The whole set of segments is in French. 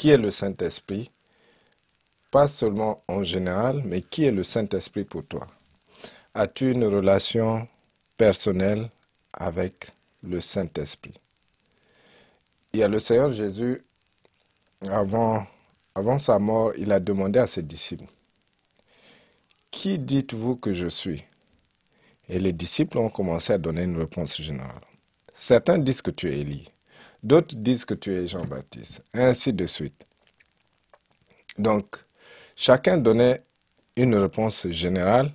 qui est le Saint-Esprit, pas seulement en général, mais qui est le Saint-Esprit pour toi? As-tu une relation personnelle avec le Saint-Esprit? Il y a le Seigneur Jésus, avant, sa mort, il a demandé à ses disciples, Qui dites-vous que je suis? Et les disciples ont commencé à donner une réponse générale. Certains disent que tu es Élie, d'autres disent que tu es Jean-Baptiste, ainsi de suite. Donc, chacun donnait une réponse générale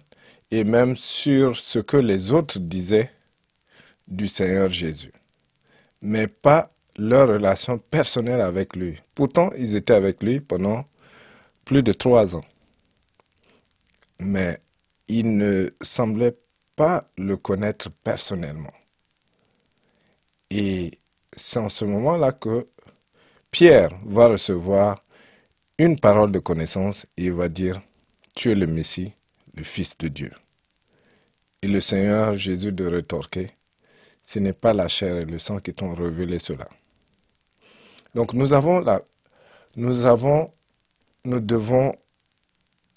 et même sur ce que les autres disaient du Seigneur Jésus, mais pas leur relation personnelle avec lui. Pourtant, ils étaient avec lui pendant plus de trois ans, mais ils ne semblaient pas le connaître personnellement. Et c'est en ce moment-là que Pierre va recevoir une parole de connaissance et il va dire, tu es le Messie, le Fils de Dieu. Et le Seigneur Jésus de rétorquer, ce n'est pas la chair et le sang qui t'ont révélé cela. Donc nous avons la, nous avons, nous devons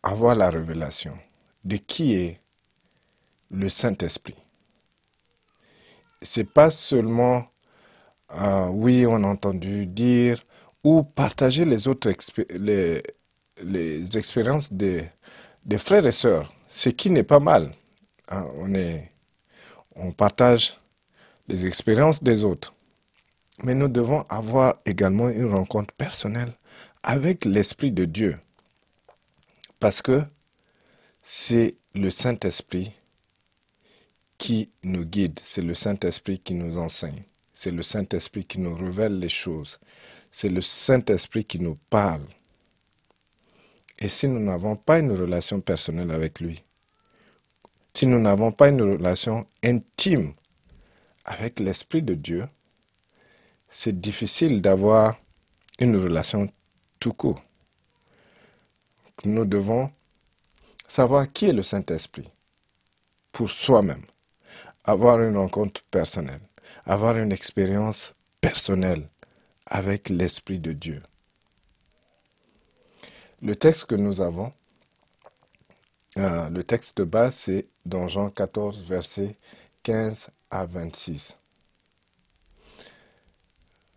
avoir la révélation de qui est le Saint-Esprit. C'est pas seulement, euh, oui, on a entendu dire, ou partager les autres expériences des, frères et sœurs, ce qui n'est pas mal. Hein, on partage les expériences des autres. Mais nous devons avoir également une rencontre personnelle avec l'Esprit de Dieu. Parce que c'est le Saint-Esprit qui nous guide, c'est le Saint-Esprit qui nous enseigne, c'est le Saint-Esprit qui nous révèle les choses, c'est le Saint-Esprit qui nous parle. Et si nous n'avons pas une relation personnelle avec lui, si nous n'avons pas une relation intime avec l'Esprit de Dieu, c'est difficile d'avoir une relation tout court. Nous devons savoir qui est le Saint-Esprit pour soi-même, avoir une rencontre personnelle, avoir une expérience personnelle avec l'Esprit de Dieu. Le texte que nous avons, euh, le texte de base, c'est dans Jean 14, versets 15 à 26.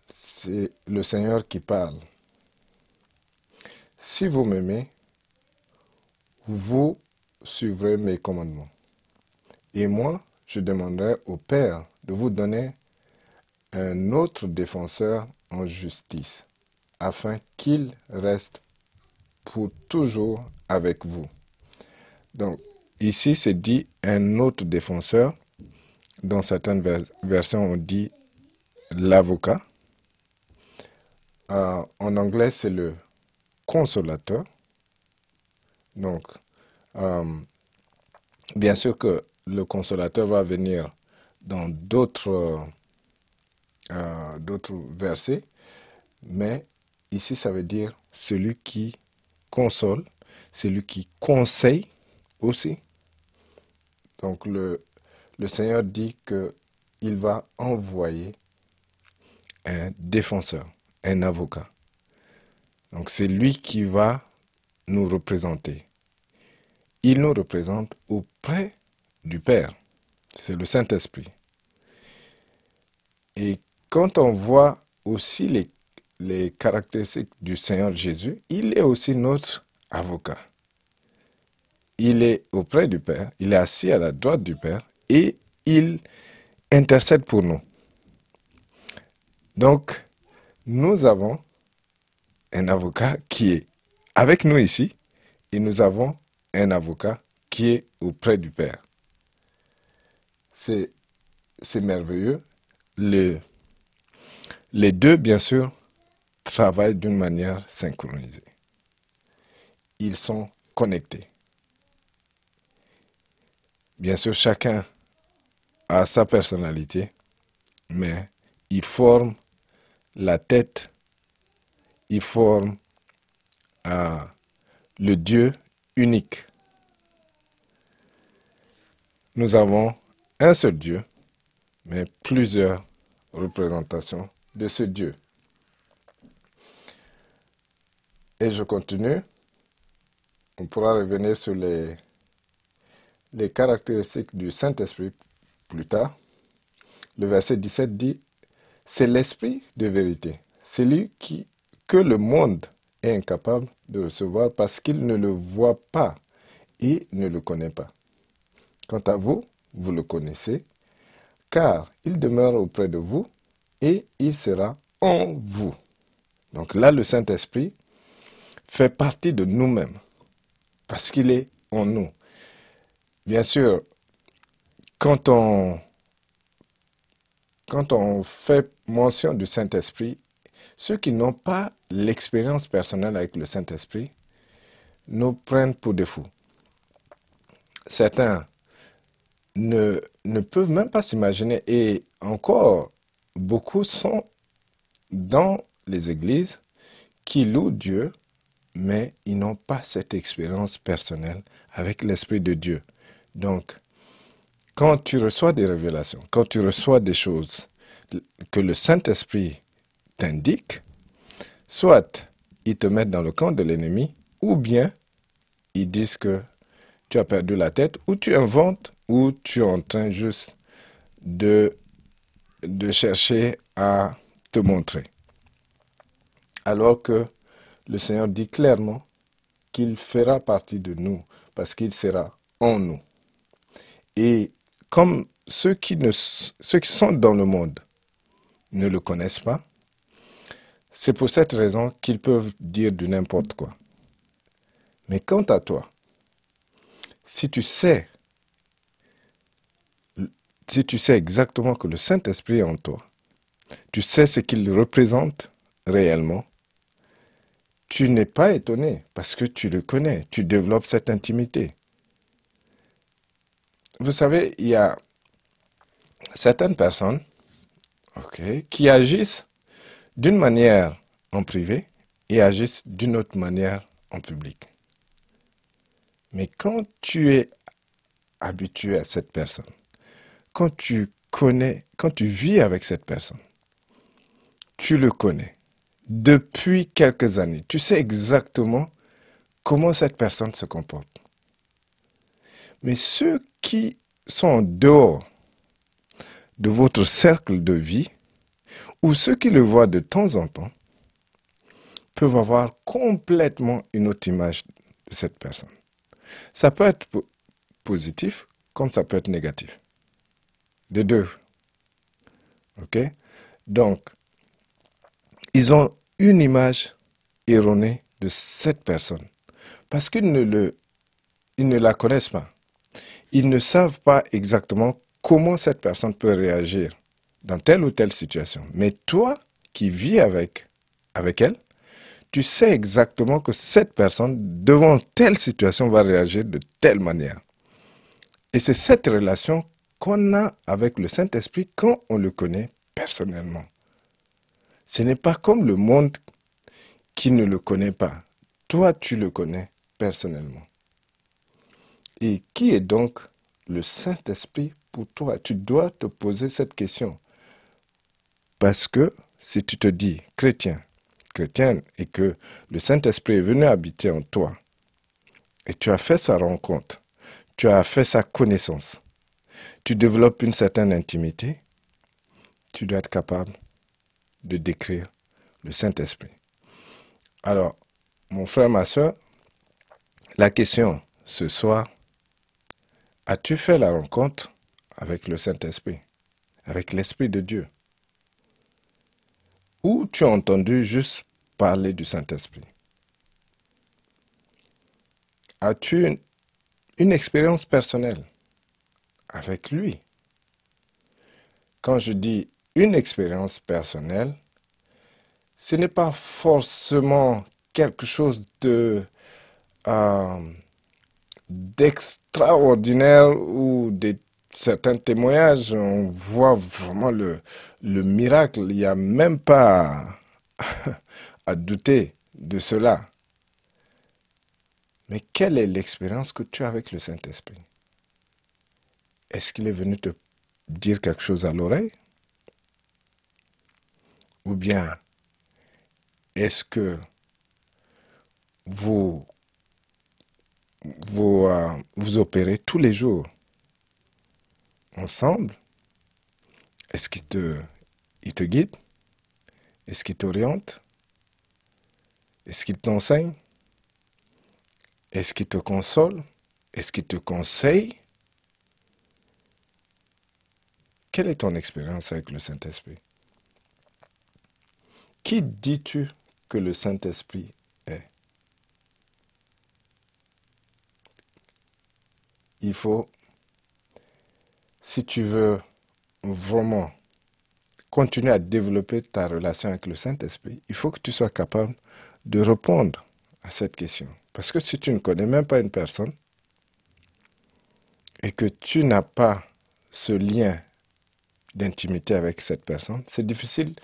C'est le Seigneur qui parle. Si vous m'aimez, vous suivrez mes commandements. Et moi, je demanderai au Père de vous donner un autre défenseur en justice, afin qu'il reste pour toujours avec vous. Donc, ici, c'est dit un autre défenseur. Dans certaines versions, on dit l'avocat. Euh, en anglais, c'est le consolateur. Donc, euh, bien sûr que le consolateur va venir dans d'autres euh, d'autres versets, mais ici ça veut dire celui qui console, celui qui conseille aussi. Donc le, le Seigneur dit qu'il va envoyer un défenseur, un avocat. Donc c'est lui qui va nous représenter. Il nous représente auprès du Père. C'est le Saint-Esprit. Et quand on voit aussi les, caractéristiques du Seigneur Jésus, il est aussi notre avocat. Il est auprès du Père, il est assis à la droite du Père et il intercède pour nous. Donc, nous avons un avocat qui est avec nous ici et nous avons un avocat qui est auprès du Père. C'est merveilleux. Le, les deux, bien sûr, travaillent d'une manière synchronisée. Ils sont connectés. Bien sûr, chacun a sa personnalité, mais ils forment la tête, ils forment euh, le Dieu unique. Nous avons un seul Dieu, mais plusieurs représentations de ce Dieu. Et je continue. On pourra revenir sur les, les caractéristiques du Saint-Esprit plus tard. Le verset 17 dit, c'est l'Esprit de vérité, celui qui, que le monde est incapable de recevoir parce qu'il ne le voit pas et ne le connaît pas. Quant à vous, vous le connaissez, car il demeure auprès de vous et il sera en vous. Donc là, le Saint-Esprit fait partie de nous-mêmes, parce qu'il est en nous. Bien sûr, quand on, quand on fait mention du Saint-Esprit, ceux qui n'ont pas l'expérience personnelle avec le Saint-Esprit nous prennent pour des fous. Certains ne, ne peuvent même pas s'imaginer, et encore, beaucoup sont dans les églises qui louent Dieu, mais ils n'ont pas cette expérience personnelle avec l'Esprit de Dieu. Donc, quand tu reçois des révélations, quand tu reçois des choses que le Saint-Esprit t'indique, soit ils te mettent dans le camp de l'ennemi, ou bien ils disent que tu as perdu la tête, ou tu inventes, ou tu es en train juste de, de chercher à te montrer. Alors que le Seigneur dit clairement qu'il fera partie de nous, parce qu'il sera en nous. Et comme ceux qui, ne, ceux qui sont dans le monde ne le connaissent pas, c'est pour cette raison qu'ils peuvent dire du n'importe quoi. Mais quant à toi, si tu sais, si tu sais exactement que le Saint-Esprit est en toi, tu sais ce qu'il représente réellement, tu n'es pas étonné parce que tu le connais, tu développes cette intimité. Vous savez, il y a certaines personnes qui agissent d'une manière en privé et agissent d'une autre manière en public. Mais quand tu es habitué à cette personne, quand tu connais, quand tu vis avec cette personne, tu le connais depuis quelques années, tu sais exactement comment cette personne se comporte. Mais ceux qui sont en dehors de votre cercle de vie, ou ceux qui le voient de temps en temps, peuvent avoir complètement une autre image de cette personne. Ça peut être positif comme ça peut être négatif. De deux. OK? Donc, ils ont une image erronée de cette personne parce qu'ils ne, le, ils ne la connaissent pas. Ils ne savent pas exactement comment cette personne peut réagir dans telle ou telle situation. Mais toi qui vis avec, avec elle, tu sais exactement que cette personne, devant telle situation, va réagir de telle manière. Et c'est cette relation qu'on a avec le Saint-Esprit quand on le connaît personnellement. Ce n'est pas comme le monde qui ne le connaît pas. Toi, tu le connais personnellement. Et qui est donc le Saint-Esprit pour toi? Tu dois te poser cette question. Parce que si tu te dis chrétien, chrétienne, et que le Saint-Esprit est venu habiter en toi, et tu as fait sa rencontre, tu as fait sa connaissance, tu développes une certaine intimité, tu dois être capable de décrire le Saint-Esprit. Alors, mon frère, ma soeur, la question ce soir, as-tu fait la rencontre avec le Saint-Esprit, avec l'Esprit de Dieu? Ou tu as entendu juste parler du Saint-Esprit? As-tu une, une expérience personnelle avec lui Quand je dis une expérience personnelle, ce n'est pas forcément quelque chose de euh, d'extraordinaire ou de certains témoignages, on voit vraiment le, le miracle. Il n'y a même pas à douter de cela. Mais quelle est l'expérience que tu as avec le Saint-Esprit? Est-ce qu'il est venu te dire quelque chose à l'oreille? Ou bien est-ce que vous, vous, euh, opérez tous les jours ensemble? Est-ce qu'il te, il te guide? Est-ce qu'il t'oriente? Est-ce qu'il t'enseigne? Est-ce qu'il te console? Est-ce qu'il te conseille? Quelle est ton expérience avec le Saint-Esprit? Qui dis-tu que le Saint-Esprit est? Il faut, si tu veux vraiment continuer à développer ta relation avec le Saint-Esprit, il faut que tu sois capable de répondre à cette question. Parce que si tu ne connais même pas une personne et que tu n'as pas ce lien d'intimité avec cette personne, c'est difficile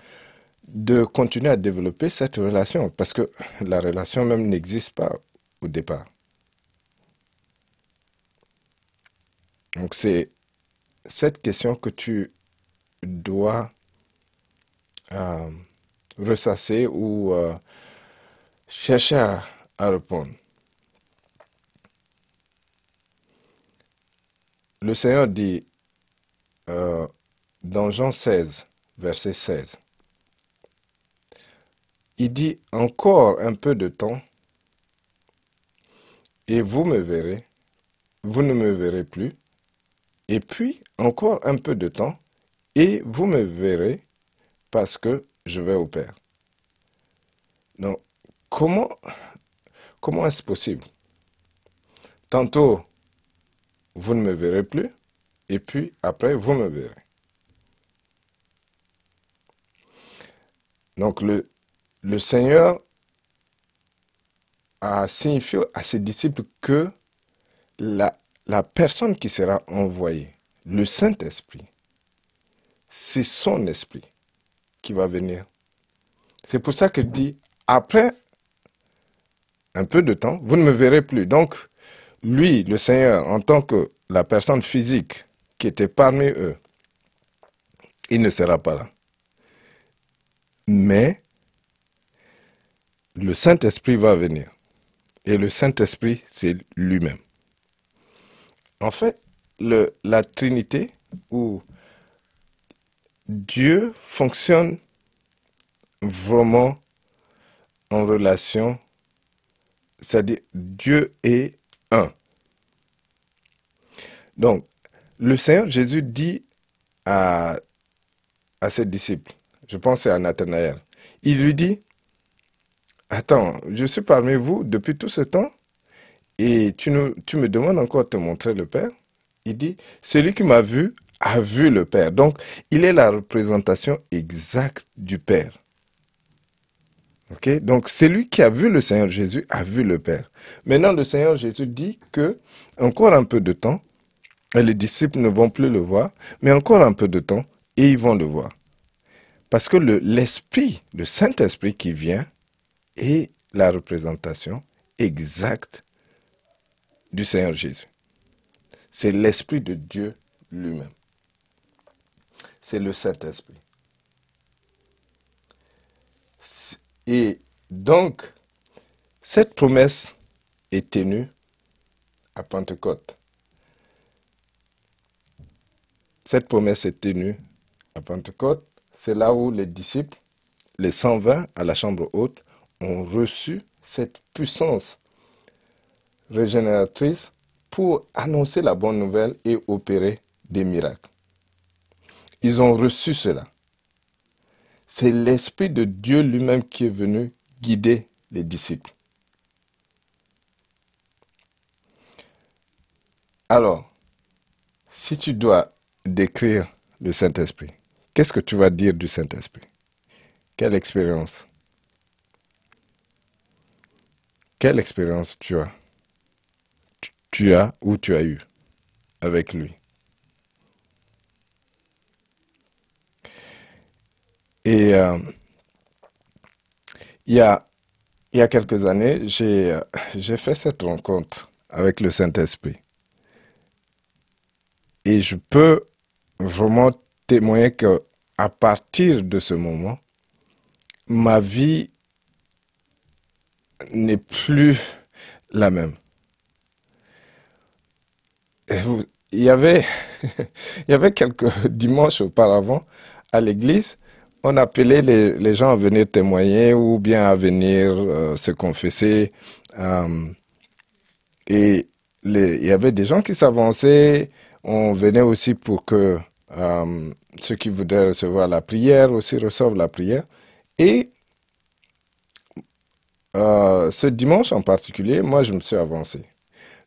de continuer à développer cette relation parce que la relation même n'existe pas au départ. Donc c'est cette question que tu dois euh, ressasser ou euh, chercher à, répondre. Le Seigneur dit euh, dans Jean 16, verset 16, il dit encore un peu de temps et vous me verrez, vous ne me verrez plus, et puis encore un peu de temps et vous me verrez parce que je vais au Père. Donc, comment, comment est-ce possible? Tantôt, vous ne me verrez plus, et puis après, vous me verrez. Donc, le, Seigneur a signifié à ses disciples que la, la personne qui sera envoyée, le Saint-Esprit, c'est son esprit qui va venir. C'est pour ça qu'il dit, après un peu de temps, vous ne me verrez plus. Donc, lui, le Seigneur, en tant que la personne physique qui était parmi eux, il ne sera pas là. Mais le Saint-Esprit va venir. Et le Saint-Esprit, c'est lui-même. En fait, la Trinité, ou Dieu fonctionne vraiment en relation, c'est-à-dire Dieu est un. Donc, le Seigneur Jésus dit à ses disciples, je pense à Nathanaël, il lui dit, attends, je suis parmi vous depuis tout ce temps et tu, me demandes encore de te montrer le Père. Il dit, celui qui m'a vu a vu le Père. Donc, il est la représentation exacte du Père. Donc, celui qui a vu le Seigneur Jésus a vu le Père. Maintenant, le Seigneur Jésus dit que encore un peu de temps, les disciples ne vont plus le voir, mais encore un peu de temps, et ils vont le voir. Parce que l'Esprit, le, Saint-Esprit qui vient, est la représentation exacte du Seigneur Jésus. C'est l'Esprit de Dieu lui-même c'est le Saint-Esprit. Et donc, cette promesse est tenue à Pentecôte. Cette promesse est tenue à Pentecôte. C'est là où les disciples, les 120 à la chambre haute, ont reçu cette puissance régénératrice pour annoncer la bonne nouvelle et opérer des miracles. Ils ont reçu cela. C'est l'Esprit de Dieu lui-même qui est venu guider les disciples. Alors, si tu dois décrire le Saint-Esprit, qu'est-ce que tu vas dire du Saint-Esprit? Quelle expérience? Quelle expérience tu as? Tu as ou tu as eu avec lui? Et euh, il, y a, y a quelques années, j'ai, euh, j'ai fait cette rencontre avec le Saint-Esprit. Et je peux vraiment témoigner que à partir de ce moment, ma vie n'est plus la même. il y avait, il y avait quelques dimanches auparavant à l'église, on appelait les, gens à venir témoigner ou bien à venir euh, se confesser. Euh, et il y avait des gens qui s'avançaient. On venait aussi pour que euh, ceux qui voudraient recevoir la prière aussi reçoivent la prière. Et ce dimanche en particulier, moi, je me suis avancé.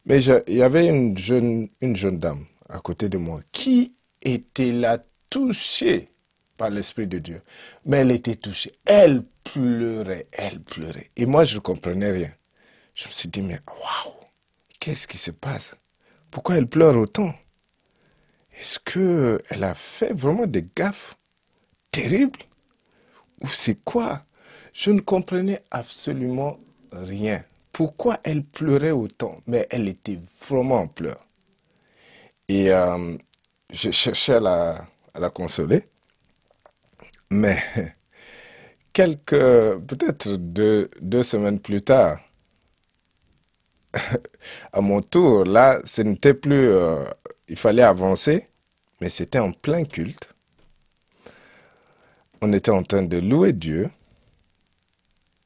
Mais il y avait une jeune, une jeune dame à côté de moi qui était là touchée par l'Esprit de Dieu. Mais elle était touchée. Elle pleurait, elle pleurait. Et moi, je ne comprenais rien. Je me suis dit, mais waouh, qu'est-ce qui se passe? Pourquoi elle pleure autant? Est-ce qu'elle a fait vraiment des gaffes terribles? Ou c'est quoi? Je ne comprenais absolument rien. Pourquoi elle pleurait autant, mais elle était vraiment en pleurs. Et euh, je cherchais à la, consoler, mais quelques, peut-être deux, deux semaines plus tard, à mon tour, là, ce n'était plus, euh, il fallait avancer, mais c'était en plein culte. On était en train de louer Dieu.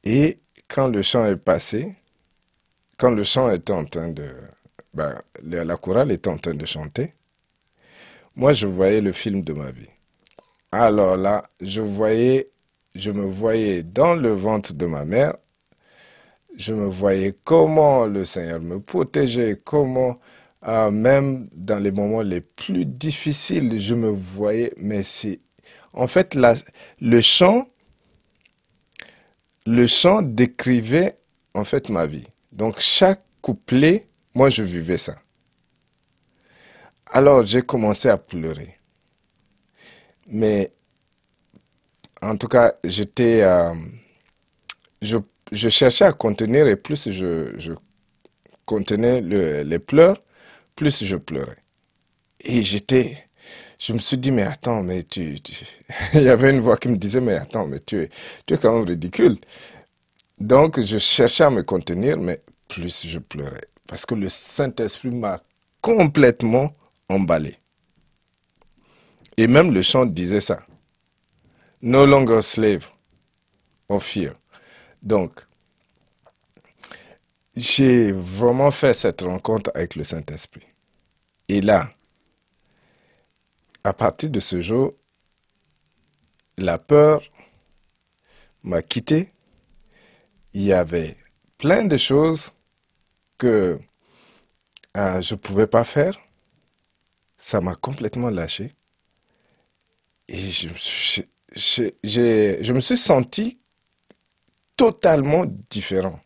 Et quand le chant est passé, quand le chant était en train de... Ben, la chorale était en train de chanter, moi je voyais le film de ma vie. Alors là, je voyais, je me voyais dans le ventre de ma mère, je me voyais comment le Seigneur me protégeait, comment euh, même dans les moments les plus difficiles, je me voyais, mais c'est... En fait, le chant, le chant décrivait en fait ma vie. Donc chaque couplet, moi je vivais ça. Alors j'ai commencé à pleurer. Mais en tout cas, j'étais... Euh, je, cherchais à contenir et plus je, contenais les pleurs, plus je pleurais. Et j'étais... Je me suis dit, mais attends, mais tu... Il y avait une voix qui me disait, mais attends, mais tu es, tu es quand même ridicule. Donc, je cherchais à me contenir, mais plus je pleurais. Parce que le Saint-Esprit m'a complètement emballé. Et même le chant disait ça. No longer slave of fear. Donc, j'ai vraiment fait cette rencontre avec le Saint-Esprit. Et là, à partir de ce jour, la peur m'a quitté il y avait plein de choses que euh, je ne pouvais pas faire. Ça m'a complètement lâché. Et je, je me suis senti totalement différent.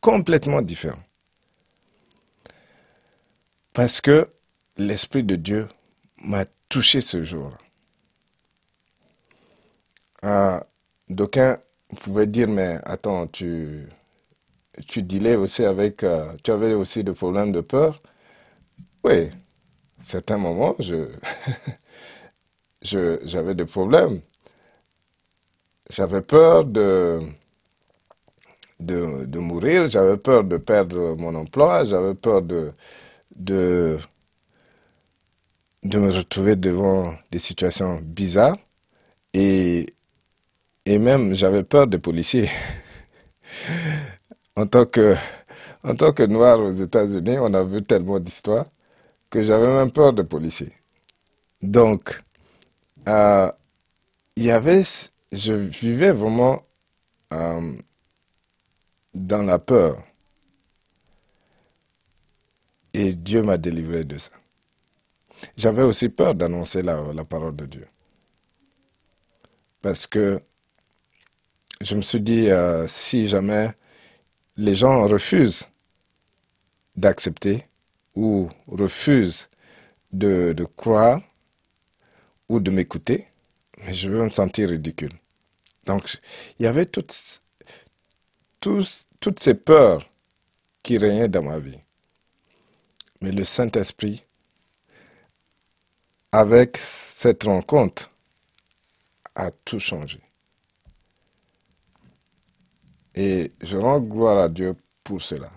Complètement différent. Parce que l'Esprit de Dieu m'a touché ce jour-là. Euh, D'aucuns pouvez dire, mais attends, tu, tu aussi avec, euh, tu avais aussi des problèmes de peur? Oui, certains moments, je, j'avais des problèmes. J'avais peur de, de, mourir, j'avais peur de perdre mon emploi, j'avais peur de, de, de me retrouver devant des situations bizarres. Et et même, j'avais peur des policiers. en, tant que, en tant que noir aux États-Unis, on a vu tellement d'histoires que j'avais même peur des policiers. Donc, euh, il y avait, je vivais vraiment euh, dans la peur. Et Dieu m'a délivré de ça. J'avais aussi peur d'annoncer la, parole de Dieu. Parce que je me suis dit, euh, si jamais les gens refusent d'accepter ou refusent de, croire ou de m'écouter, je vais me sentir ridicule. Donc, il y avait toutes, ces peurs qui régnaient dans ma vie. Mais le Saint-Esprit, avec cette rencontre, a tout changé. Et je rends gloire à Dieu pour cela.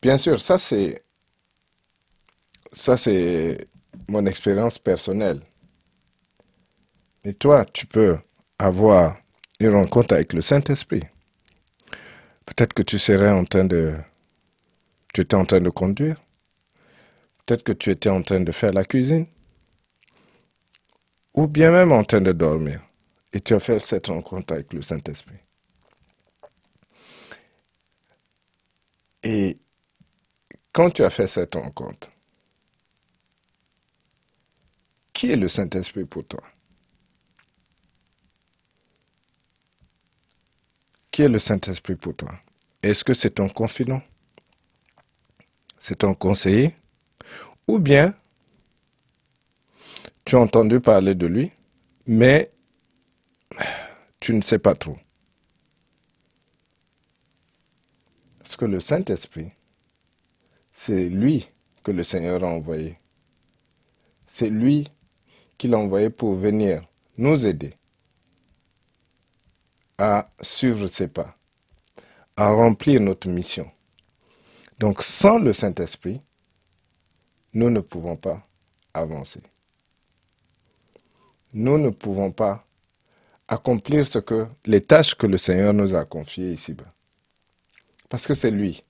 Bien sûr, ça c'est ça c'est mon expérience personnelle. Mais toi, tu peux avoir une rencontre avec le Saint-Esprit. Peut-être que tu serais en train de tu étais en train de conduire. Peut-être que tu étais en train de faire la cuisine. Ou bien même en train de dormir. Et tu as fait cette rencontre avec le Saint-Esprit. Et quand tu as fait cette rencontre, qui est le Saint-Esprit pour toi? Qui est le Saint-Esprit pour toi? Est-ce que c'est ton confident? C'est ton conseiller? Ou bien tu as entendu parler de lui, mais tu ne sais pas trop. Parce que le Saint-Esprit, c'est lui que le Seigneur a envoyé. C'est lui qu'il a envoyé pour venir nous aider à suivre ses pas, à remplir notre mission. Donc sans le Saint-Esprit, nous ne pouvons pas avancer. Nous ne pouvons pas accomplir ce que les tâches que le Seigneur nous a confiées ici-bas. Parce que c'est lui.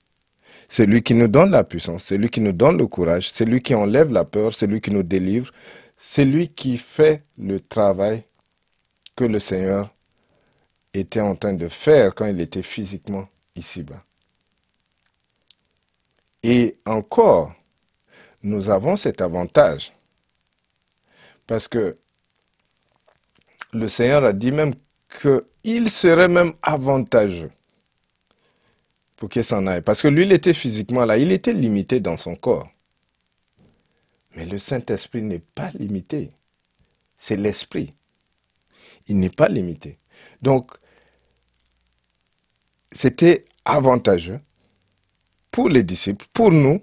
C'est lui qui nous donne la puissance, c'est lui qui nous donne le courage, c'est lui qui enlève la peur, c'est lui qui nous délivre, c'est lui qui fait le travail que le Seigneur était en train de faire quand il était physiquement ici-bas. Et encore, nous avons cet avantage parce que le Seigneur a dit même qu'il serait même avantageux pour qu'il s'en aille. Parce que lui, il était physiquement là, il était limité dans son corps. Mais le Saint-Esprit n'est pas limité. C'est l'Esprit. Il n'est pas limité. Donc, c'était avantageux pour les disciples, pour nous,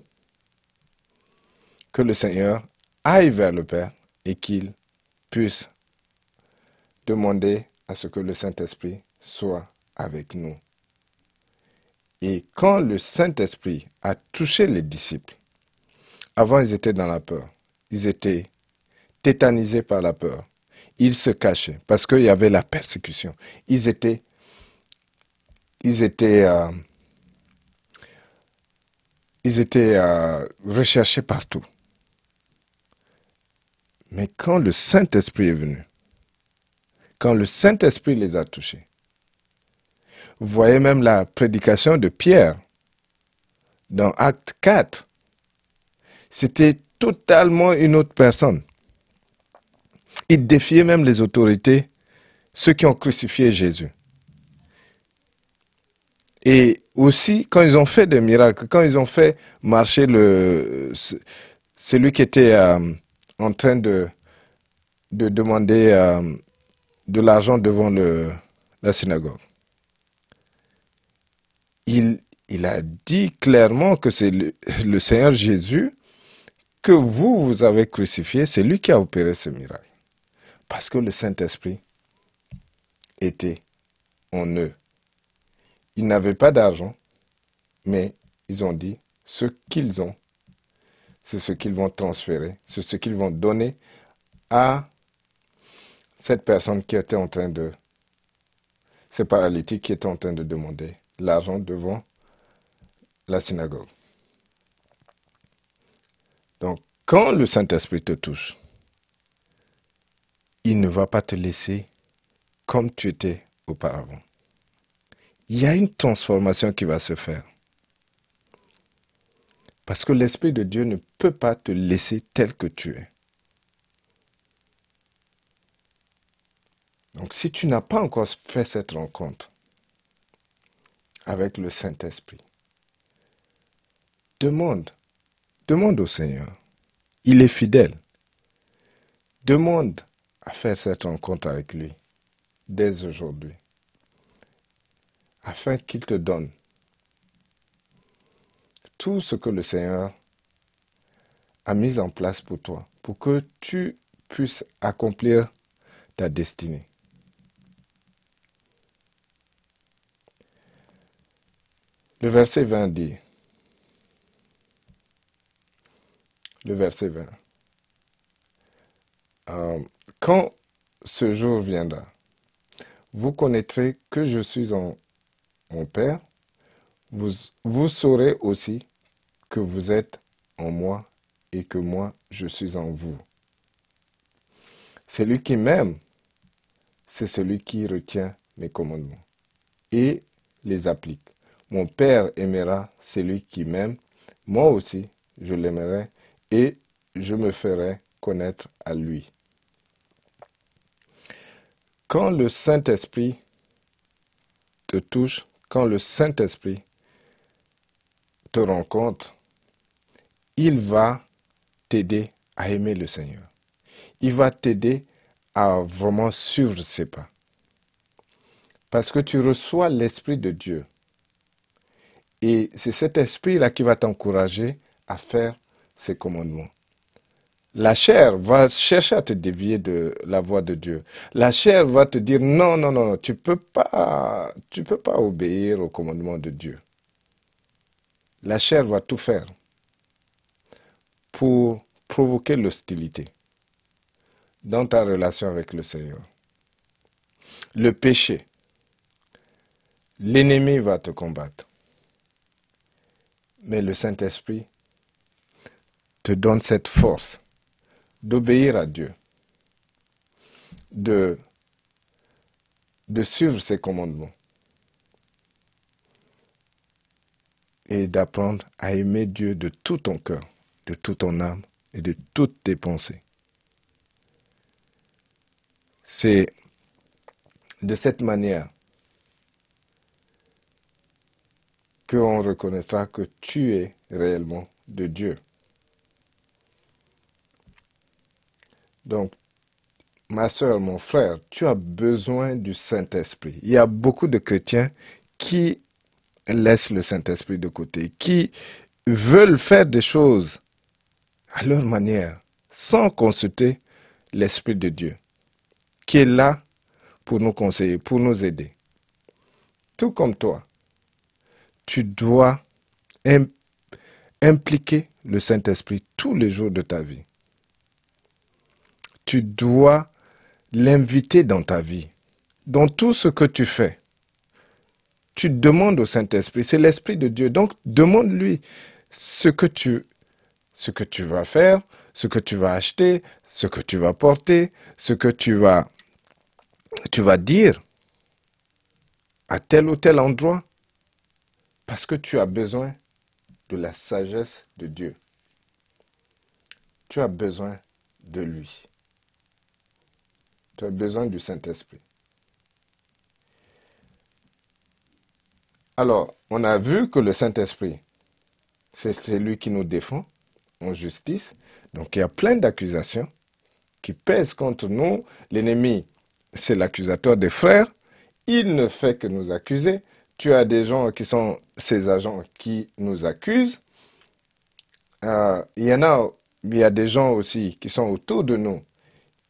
que le Seigneur aille vers le Père et qu'il puisse demander à ce que le Saint-Esprit soit avec nous. Et quand le Saint-Esprit a touché les disciples, avant ils étaient dans la peur, ils étaient tétanisés par la peur, ils se cachaient parce qu'il y avait la persécution. Ils étaient, ils étaient, euh, ils étaient euh, recherchés partout. Mais quand le Saint-Esprit est venu, quand le Saint-Esprit les a touchés, vous voyez même la prédication de Pierre dans Acte 4. C'était totalement une autre personne. Il défiait même les autorités, ceux qui ont crucifié Jésus. Et aussi, quand ils ont fait des miracles, quand ils ont fait marcher le, celui qui était euh, en train de, de demander euh, de l'argent devant le, la synagogue il, il a dit clairement que c'est le, Seigneur Jésus que vous, vous avez crucifié, c'est lui qui a opéré ce miracle. Parce que le Saint-Esprit était en eux. Ils n'avaient pas d'argent, mais ils ont dit, ce qu'ils ont, c'est ce qu'ils vont transférer, c'est ce qu'ils vont donner à cette personne qui était en train de, ce paralytique qui était en train de demander l'argent devant la synagogue. Donc, quand le Saint-Esprit te touche, il ne va pas te laisser comme tu étais auparavant. Il y a une transformation qui va se faire. Parce que l'Esprit de Dieu ne peut pas te laisser tel que tu es. Donc si tu n'as pas encore fait cette rencontre, avec le Saint-Esprit. Demande, demande au Seigneur. Il est fidèle. Demande à faire cette rencontre avec lui dès aujourd'hui, afin qu'il te donne tout ce que le Seigneur a mis en place pour toi, pour que tu puisses accomplir ta destinée. Le verset 20 dit, le verset 20, euh, quand ce jour viendra, vous connaîtrez que je suis en mon Père, vous, saurez aussi que vous êtes en moi et que moi je suis en vous. Celui qui m'aime, c'est celui qui retient mes commandements et les applique. Mon Père aimera celui qui m'aime, moi aussi je l'aimerai et je me ferai connaître à lui. Quand le Saint-Esprit te touche, quand le Saint-Esprit te rencontre, il va t'aider à aimer le Seigneur. Il va t'aider à vraiment suivre ses pas. Parce que tu reçois l'Esprit de Dieu. Et c'est cet esprit-là qui va t'encourager à faire ses commandements. La chair va chercher à te dévier de la voie de Dieu. La chair va te dire non, non, non, tu peux pas, peux pas obéir au commandement de Dieu. La chair va tout faire pour provoquer l'hostilité dans ta relation avec le Seigneur. Le péché, l'ennemi va te combattre. Mais le Saint-Esprit te donne cette force d'obéir à Dieu, de, suivre ses commandements et d'apprendre à aimer Dieu de tout ton cœur, de toute ton âme et de toutes tes pensées. C'est de cette manière qu'on reconnaîtra que tu es réellement de Dieu. Donc, ma soeur, mon frère, tu as besoin du Saint-Esprit. Il y a beaucoup de chrétiens qui laissent le Saint-Esprit de côté, qui veulent faire des choses à leur manière, sans consulter l'Esprit de Dieu, qui est là pour nous conseiller, pour nous aider. Tout comme toi, tu dois impliquer le Saint-Esprit tous les jours de ta vie tu dois l'inviter dans ta vie, dans tout ce que tu fais. Tu demandes au Saint-Esprit, c'est l'Esprit de Dieu. Donc demande-lui ce que tu ce que tu vas faire, ce que tu vas acheter, ce que tu vas porter, ce que tu vas tu vas dire à tel ou tel endroit parce que tu as besoin de la sagesse de Dieu. Tu as besoin de lui. Besoin du Saint-Esprit. Alors, on a vu que le Saint-Esprit, c'est celui qui nous défend en justice. Donc, il y a plein d'accusations qui pèsent contre nous. L'ennemi, c'est l'accusateur des frères. Il ne fait que nous accuser. Tu as des gens qui sont ces agents qui nous accusent. Euh, il y en a, il y a des gens aussi qui sont autour de nous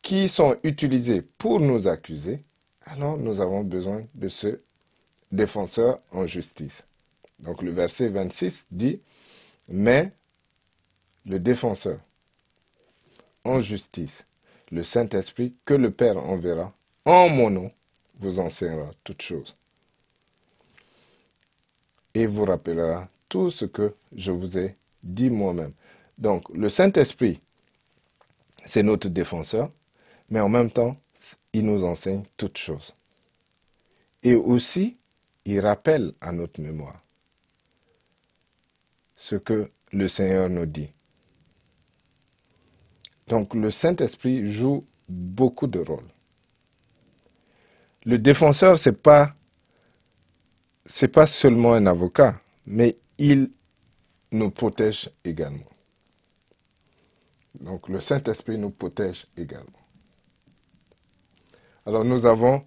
qui sont utilisés pour nous accuser, alors nous avons besoin de ce défenseur en justice. Donc le verset 26 dit, mais le défenseur en justice, le Saint-Esprit que le Père enverra en mon nom, vous enseignera toutes choses et vous rappellera tout ce que je vous ai dit moi-même. Donc le Saint-Esprit, c'est notre défenseur, mais en même temps, il nous enseigne toutes choses. Et aussi, il rappelle à notre mémoire ce que le Seigneur nous dit. Donc le Saint-Esprit joue beaucoup de rôles. Le défenseur, ce n'est pas, pas seulement un avocat, mais il nous protège également. Donc le Saint-Esprit nous protège également. Alors nous avons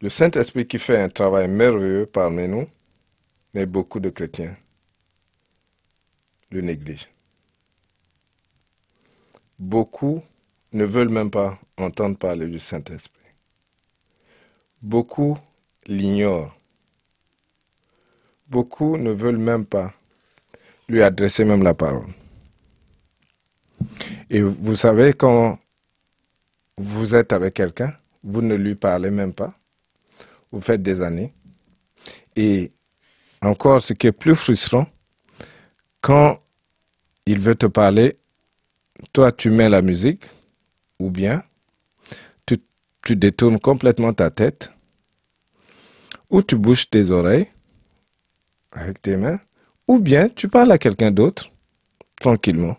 le Saint-Esprit qui fait un travail merveilleux parmi nous, mais beaucoup de chrétiens le négligent. Beaucoup ne veulent même pas entendre parler du Saint-Esprit. Beaucoup l'ignorent beaucoup ne veulent même pas lui adresser même la parole. Et vous savez, quand vous êtes avec quelqu'un, vous ne lui parlez même pas, vous faites des années. Et encore, ce qui est plus frustrant, quand il veut te parler, toi tu mets la musique, ou bien tu, détournes complètement ta tête, ou tu bouges tes oreilles avec tes mains, ou bien tu parles à quelqu'un d'autre tranquillement.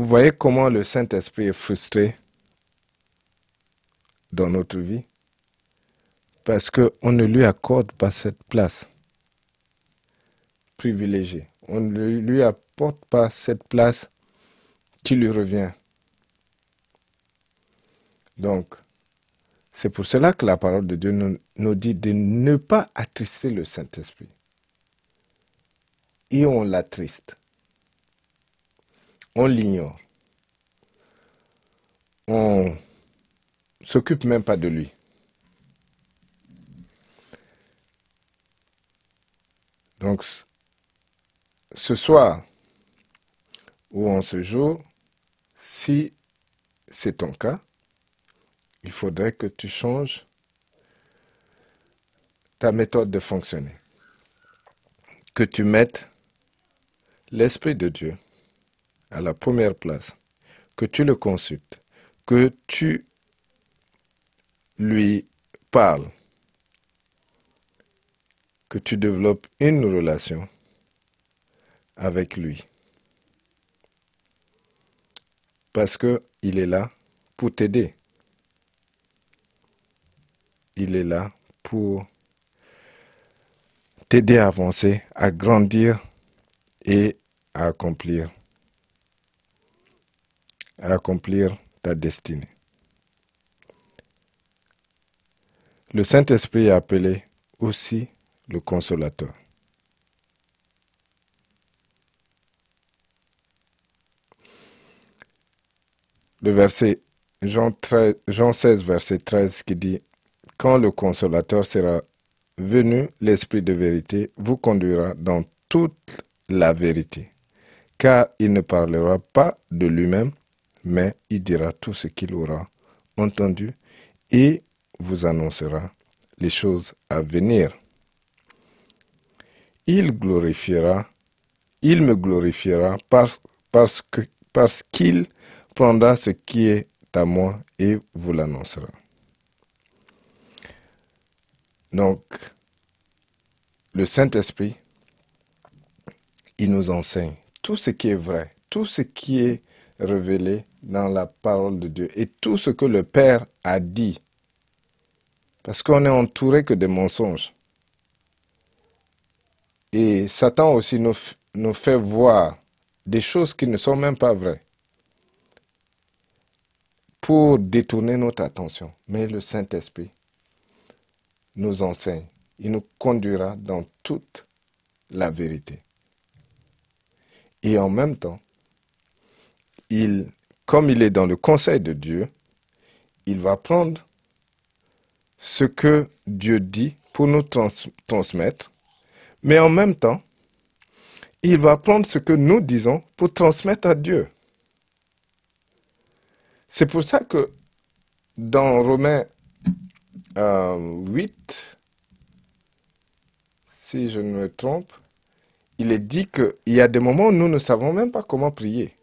Vous voyez comment le Saint-Esprit est frustré dans notre vie? Parce qu'on ne lui accorde pas cette place privilégiée. On ne lui apporte pas cette place qui lui revient. Donc, c'est pour cela que la parole de Dieu nous, dit de ne pas attrister le Saint-Esprit. Et on l'attriste. On l'ignore. On s'occupe même pas de lui. Donc, ce soir ou en ce jour, si c'est ton cas, il faudrait que tu changes ta méthode de fonctionner. Que tu mettes l'Esprit de Dieu à la première place, que tu le consultes, que tu lui parles, que tu développes une relation avec lui. Parce qu'il est là pour t'aider. Il est là pour t'aider à avancer, à grandir et à accomplir, accomplir ta destinée. Le Saint-Esprit est appelé aussi le consolateur. Le verset Jean, 16, verset 13 qui dit Quand le consolateur sera venu, l'Esprit de vérité vous conduira dans toute la vérité, car il ne parlera pas de lui-même, mais il dira tout ce qu'il aura entendu et vous annoncera les choses à venir. Il glorifiera, il me glorifiera parce, parce qu'il prendra ce qui est à moi et vous l'annoncera. Donc, le Saint-Esprit, il nous enseigne tout ce qui est vrai, tout ce qui est révélé dans la parole de Dieu et tout ce que le Père a dit parce qu'on est entouré que des mensonges. Et Satan aussi nous, nous fait voir des choses qui ne sont même pas vraies pour détourner notre attention. Mais le Saint-Esprit nous enseigne. Il nous conduira dans toute la vérité. Et en même temps, il, comme il est dans le conseil de Dieu, il va prendre ce que Dieu dit pour nous transmettre, mais en même temps, il va prendre ce que nous disons pour transmettre à Dieu. C'est pour ça que dans Romains 8, euh, si je ne me trompe, il est dit qu'il y a des moments où nous ne savons même pas comment prier.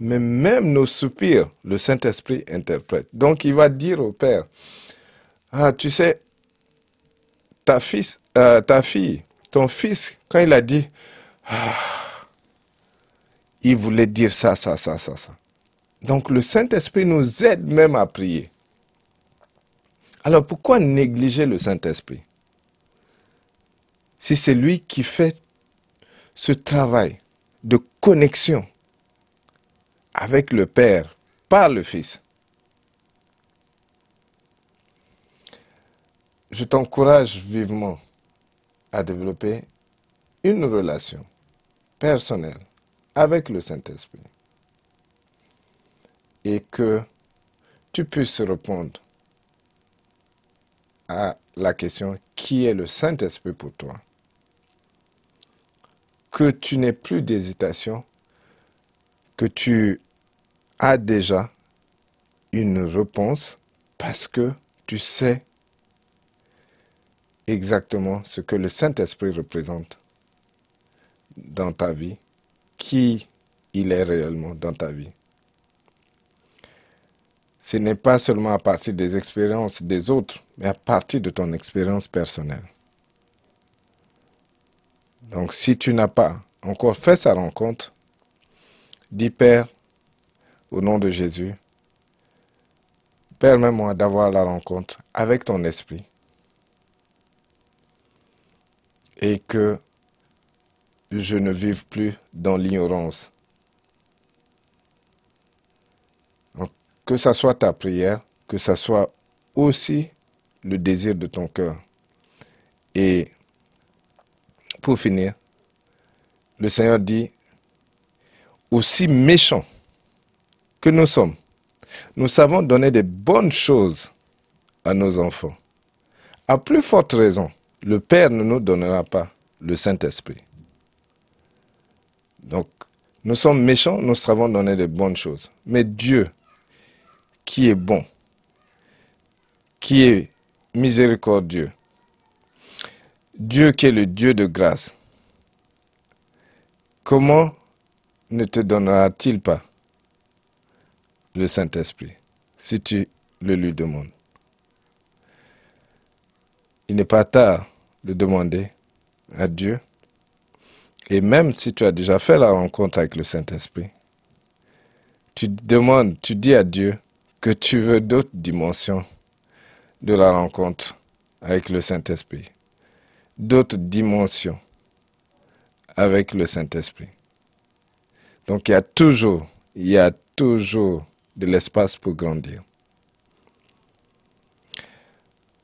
Mais même nos soupirs, le Saint-Esprit interprète. Donc il va dire au Père, ah, tu sais, ta, euh, ta fille, ton fils, quand il a dit, ah, il voulait dire ça, ça, ça, ça, ça. Donc le Saint-Esprit nous aide même à prier. Alors pourquoi négliger le Saint-Esprit Si c'est lui qui fait ce travail de connexion avec le Père par le Fils. je t'encourage vivement à développer une relation personnelle avec le Saint-Esprit et que tu puisses répondre à la question qui est le Saint-Esprit pour toi, que tu n'aies plus d'hésitation, que tu as déjà une réponse parce que tu sais exactement ce que le Saint-Esprit représente dans ta vie, qui il est réellement dans ta vie. Ce n'est pas seulement à partir des expériences des autres, mais à partir de ton expérience personnelle. Donc si tu n'as pas encore fait sa rencontre, dis Père, au nom de Jésus, permets-moi d'avoir la rencontre avec ton esprit et que je ne vive plus dans l'ignorance. Que ce soit ta prière, que ce soit aussi le désir de ton cœur. Et pour finir, le Seigneur dit, aussi méchants que nous sommes, nous savons donner des bonnes choses à nos enfants. À plus forte raison, le Père ne nous donnera pas le Saint-Esprit. Donc, nous sommes méchants, nous savons donner des bonnes choses. Mais Dieu, qui est bon, qui est miséricordieux, Dieu qui est le Dieu de grâce, comment ne te donnera-t-il pas le Saint-Esprit si tu le lui demandes Il n'est pas tard de demander à Dieu. Et même si tu as déjà fait la rencontre avec le Saint-Esprit, tu demandes, tu dis à Dieu que tu veux d'autres dimensions de la rencontre avec le Saint-Esprit, d'autres dimensions avec le Saint-Esprit. Donc il y a toujours, il y a toujours de l'espace pour grandir.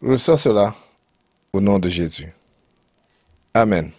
Reçois cela au nom de Jésus. Amen.